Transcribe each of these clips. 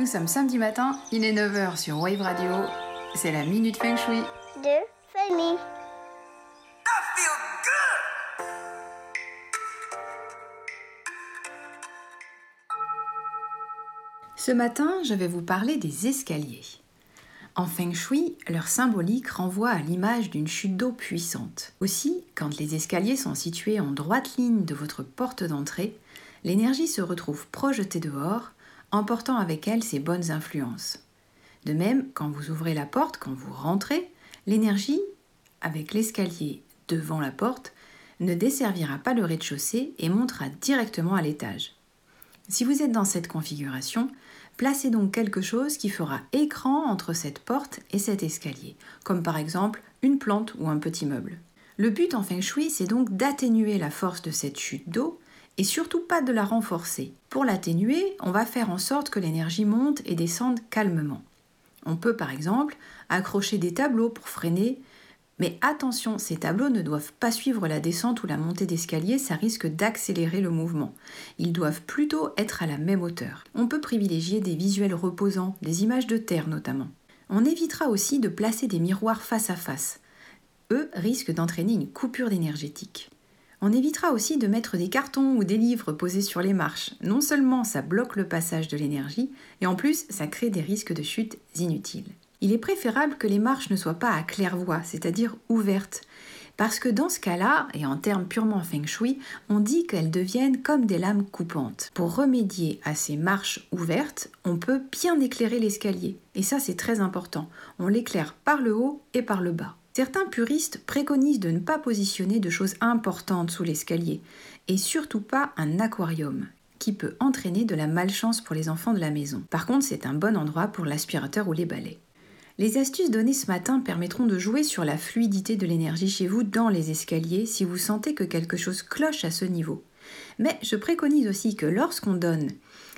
Nous sommes samedi matin, il est 9h sur Wave Radio. C'est la Minute Feng Shui. de famille. Ce matin, je vais vous parler des escaliers. En Feng Shui, leur symbolique renvoie à l'image d'une chute d'eau puissante. Aussi, quand les escaliers sont situés en droite ligne de votre porte d'entrée, l'énergie se retrouve projetée dehors, emportant avec elle ses bonnes influences. De même, quand vous ouvrez la porte, quand vous rentrez, l'énergie, avec l'escalier devant la porte, ne desservira pas le rez-de-chaussée et montera directement à l'étage. Si vous êtes dans cette configuration, placez donc quelque chose qui fera écran entre cette porte et cet escalier, comme par exemple une plante ou un petit meuble. Le but en feng shui, c'est donc d'atténuer la force de cette chute d'eau et surtout pas de la renforcer. Pour l'atténuer, on va faire en sorte que l'énergie monte et descende calmement. On peut par exemple accrocher des tableaux pour freiner mais attention, ces tableaux ne doivent pas suivre la descente ou la montée d'escalier, ça risque d'accélérer le mouvement. Ils doivent plutôt être à la même hauteur. On peut privilégier des visuels reposants, des images de terre notamment. On évitera aussi de placer des miroirs face à face. Eux risquent d'entraîner une coupure énergétique. On évitera aussi de mettre des cartons ou des livres posés sur les marches. Non seulement ça bloque le passage de l'énergie, et en plus ça crée des risques de chute inutiles il est préférable que les marches ne soient pas à claire-voie, c'est-à-dire ouvertes. Parce que dans ce cas-là, et en termes purement feng shui, on dit qu'elles deviennent comme des lames coupantes. Pour remédier à ces marches ouvertes, on peut bien éclairer l'escalier. Et ça, c'est très important. On l'éclaire par le haut et par le bas. Certains puristes préconisent de ne pas positionner de choses importantes sous l'escalier, et surtout pas un aquarium, qui peut entraîner de la malchance pour les enfants de la maison. Par contre, c'est un bon endroit pour l'aspirateur ou les balais. Les astuces données ce matin permettront de jouer sur la fluidité de l'énergie chez vous dans les escaliers si vous sentez que quelque chose cloche à ce niveau. Mais je préconise aussi que lorsqu'on donne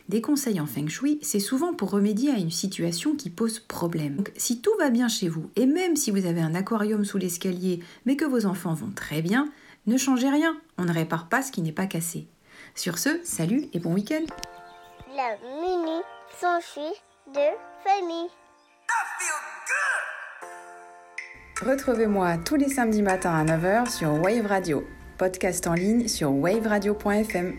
des conseils en feng shui, c'est souvent pour remédier à une situation qui pose problème. Donc, si tout va bien chez vous, et même si vous avez un aquarium sous l'escalier, mais que vos enfants vont très bien, ne changez rien, on ne répare pas ce qui n'est pas cassé. Sur ce, salut et bon week-end La mini s'enfuit de famille. Retrouvez-moi tous les samedis matins à 9h sur Wave Radio, podcast en ligne sur waveradio.fm.